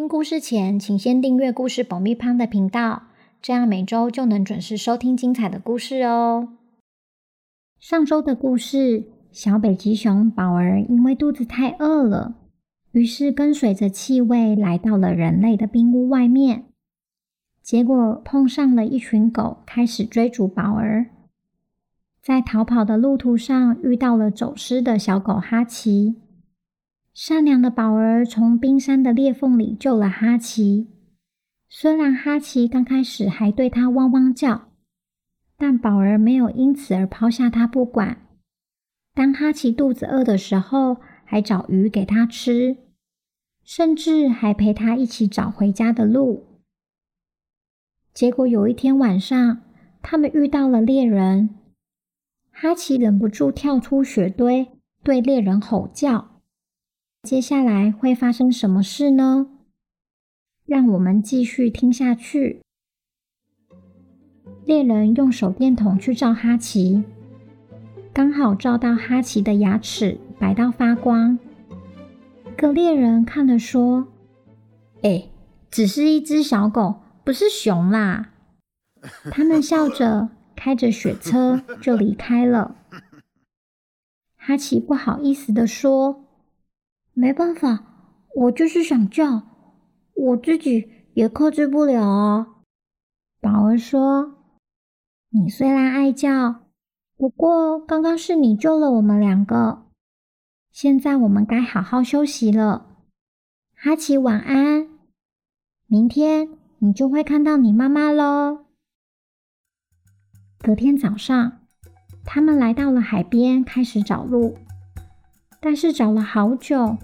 听故事前，请先订阅故事爆米花的频道，这样每周就能准时收听精彩的故事哦。上周的故事，小北极熊宝儿因为肚子太饿了，于是跟随着气味来到了人类的冰屋外面。结果碰上了一群狗，开始追逐宝儿。在逃跑的路途上，遇到了走失的小狗哈奇。善良的宝儿从冰山的裂缝里救了哈奇。虽然哈奇刚开始还对它汪汪叫。但宝儿没有因此而抛下他不管。当哈奇肚子饿的时候，还找鱼给他吃，甚至还陪他一起找回家的路。结果有一天晚上，他们遇到了猎人，哈奇忍不住跳出雪堆，对猎人吼叫。接下来会发生什么事呢？让我们继续听下去。猎人用手电筒去照哈奇，刚好照到哈奇的牙齿白到发光。一个猎人看了说：“哎，只是一只小狗，不是熊啦。”他们笑着开着雪车就离开了。哈奇不好意思的说：“没办法，我就是想叫，我自己也克制不了啊。”宝儿说。你虽然爱叫，不过刚刚是你救了我们两个。现在我们该好好休息了。哈奇，晚安。明天你就会看到你妈妈喽。隔天早上，他们来到了海边，开始找路。但是找了好久，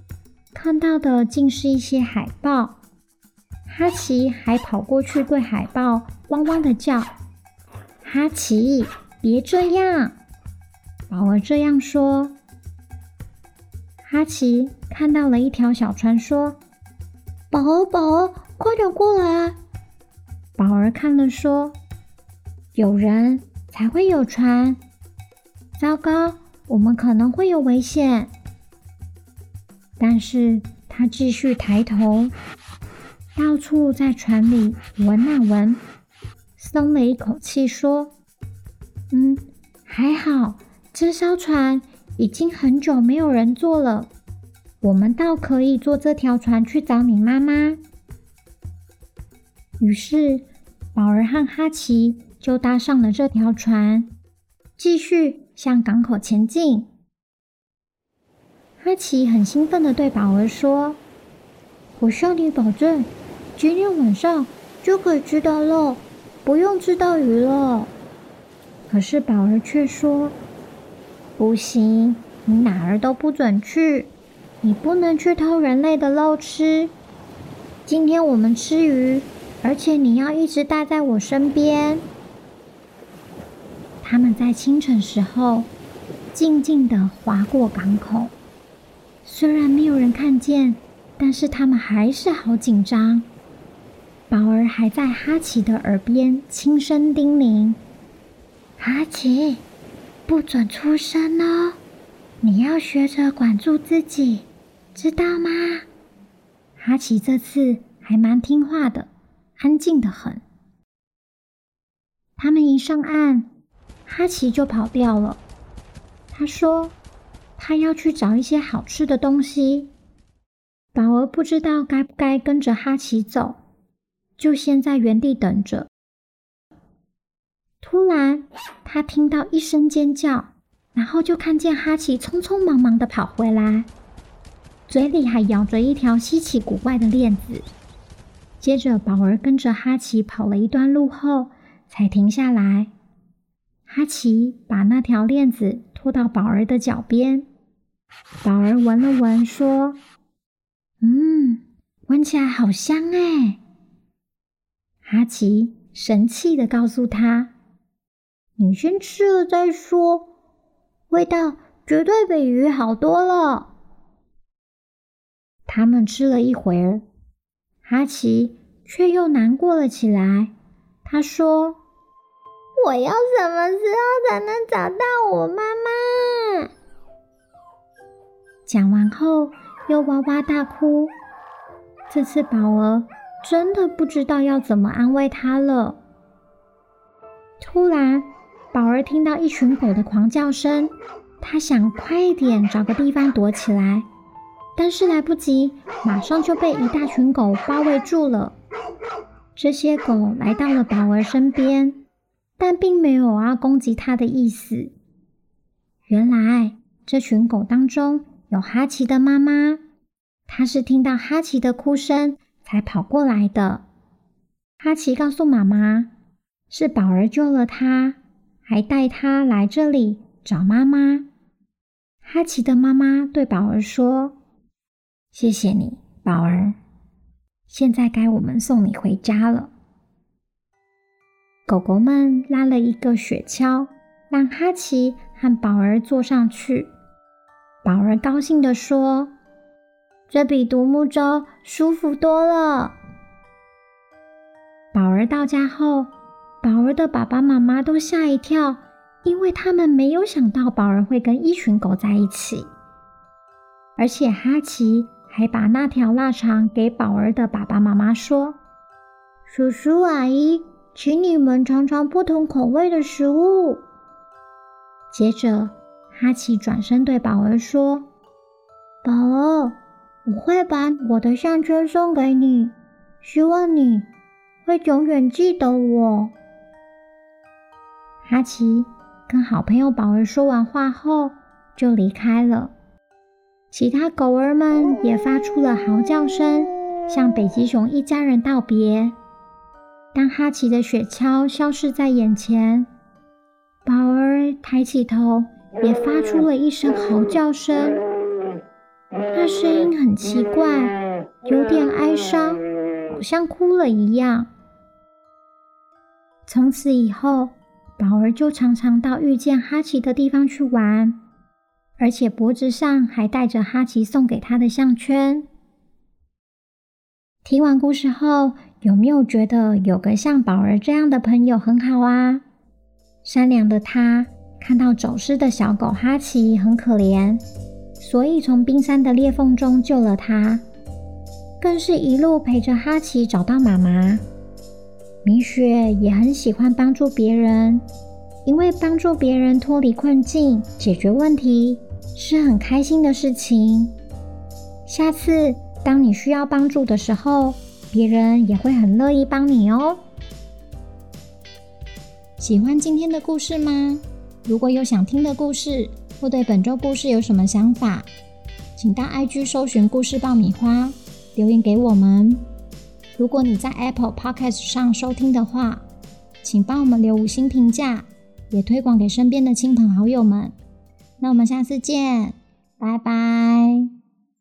看到的竟是一些海豹。哈奇还跑过去对海豹汪汪的叫。哈奇，别这样！宝儿这样说。哈奇看到了一条小船，说：“宝儿，宝儿，快点过来！”宝儿看了说：“有人才会有船。糟糕，我们可能会有危险。”但是他继续抬头，到处在船里闻啊闻。松了一口气，说：“嗯，还好，这艘船已经很久没有人坐了，我们倒可以坐这条船去找你妈妈。”于是，宝儿和哈奇就搭上了这条船，继续向港口前进。阿奇很兴奋地对宝儿说：“我向你保证，今天晚上就可以吃到肉。”不用吃到鱼了，可是宝儿却说：“不行，你哪儿都不准去，你不能去偷人类的肉吃。今天我们吃鱼，而且你要一直待在我身边。”他们在清晨时候静静地划过港口，虽然没有人看见，但是他们还是好紧张。宝儿还在哈奇的耳边轻声叮咛：“哈奇，不准出声哦，你要学着管住自己，知道吗？”哈奇这次还蛮听话的，安静得很。他们一上岸，哈奇就跑掉了。他说：“他要去找一些好吃的东西。”宝儿不知道该不该跟着哈奇走。就先在原地等着。突然，他听到一声尖叫，然后就看见哈奇匆匆忙忙的跑回来，嘴里还咬着一条稀奇古怪的链子。接着，宝儿跟着哈奇跑了一段路后，才停下来。哈奇把那条链子拖到宝儿的脚边，宝儿闻了闻，说：“嗯，闻起来好香哎。”哈奇神气的告诉他：“你先吃了再说，味道绝对比鱼好多了。”他们吃了一会儿，哈奇却又难过了起来。他说：“我要什么时候才能找到我妈妈？”讲完后，又哇哇大哭。这次宝儿真的不知道要怎么安慰他了。突然，宝儿听到一群狗的狂叫声，他想快一点找个地方躲起来。但是来不及，马上就被一大群狗包围住了。这些狗来到了宝儿身边，但并没有要攻击他的意思。原来这群狗当中有哈奇的妈妈，她是听到哈奇的哭声才跑过来的。哈奇告诉妈妈，是宝儿救了他，还带他来这里找妈妈。哈奇的妈妈对宝儿说。谢谢你，宝儿。现在该我们送你回家了。狗狗们拉了一个雪橇，让哈奇和宝儿坐上去。宝儿高兴地说：“这比独木舟舒服多了。”宝儿到家后，宝儿的爸爸妈妈都吓一跳，因为他们没有想到宝儿会跟一群狗在一起，而且哈奇。还把那条腊肠给宝儿的爸爸妈妈说：“叔叔阿姨，请你们尝尝不同口味的食物。”接着，哈奇转身对宝儿说：“宝儿，我会把我的项圈送给你，希望你会永远记得我。”哈奇跟好朋友宝儿说完话后，就离开了。其他狗儿们也发出了嚎叫声，向北极熊一家人道别。当哈奇的雪橇消失在眼前，宝儿抬起头，也发出了一声嚎叫声。那声音很奇怪，有点哀伤，好像哭了一样。从此以后，宝儿就常常到遇见哈奇的地方去玩。而且脖子上还戴着哈奇送给他的项圈。听完故事后，有没有觉得有个像宝儿这样的朋友很好啊？善良的他看到走失的小狗哈奇很可怜，所以从冰山的裂缝中救了它，更是一路陪着哈奇找到妈妈。米雪也很喜欢帮助别人，因为帮助别人脱离困境、解决问题。是很开心的事情。下次当你需要帮助的时候，别人也会很乐意帮你哦。喜欢今天的故事吗？如果有想听的故事，或对本周故事有什么想法，请到 IG 搜寻故事爆米花留言给我们。如果你在 Apple Podcast 上收听的话，请帮我们留五星评价，也推广给身边的亲朋好友们。那我们下次见，拜拜。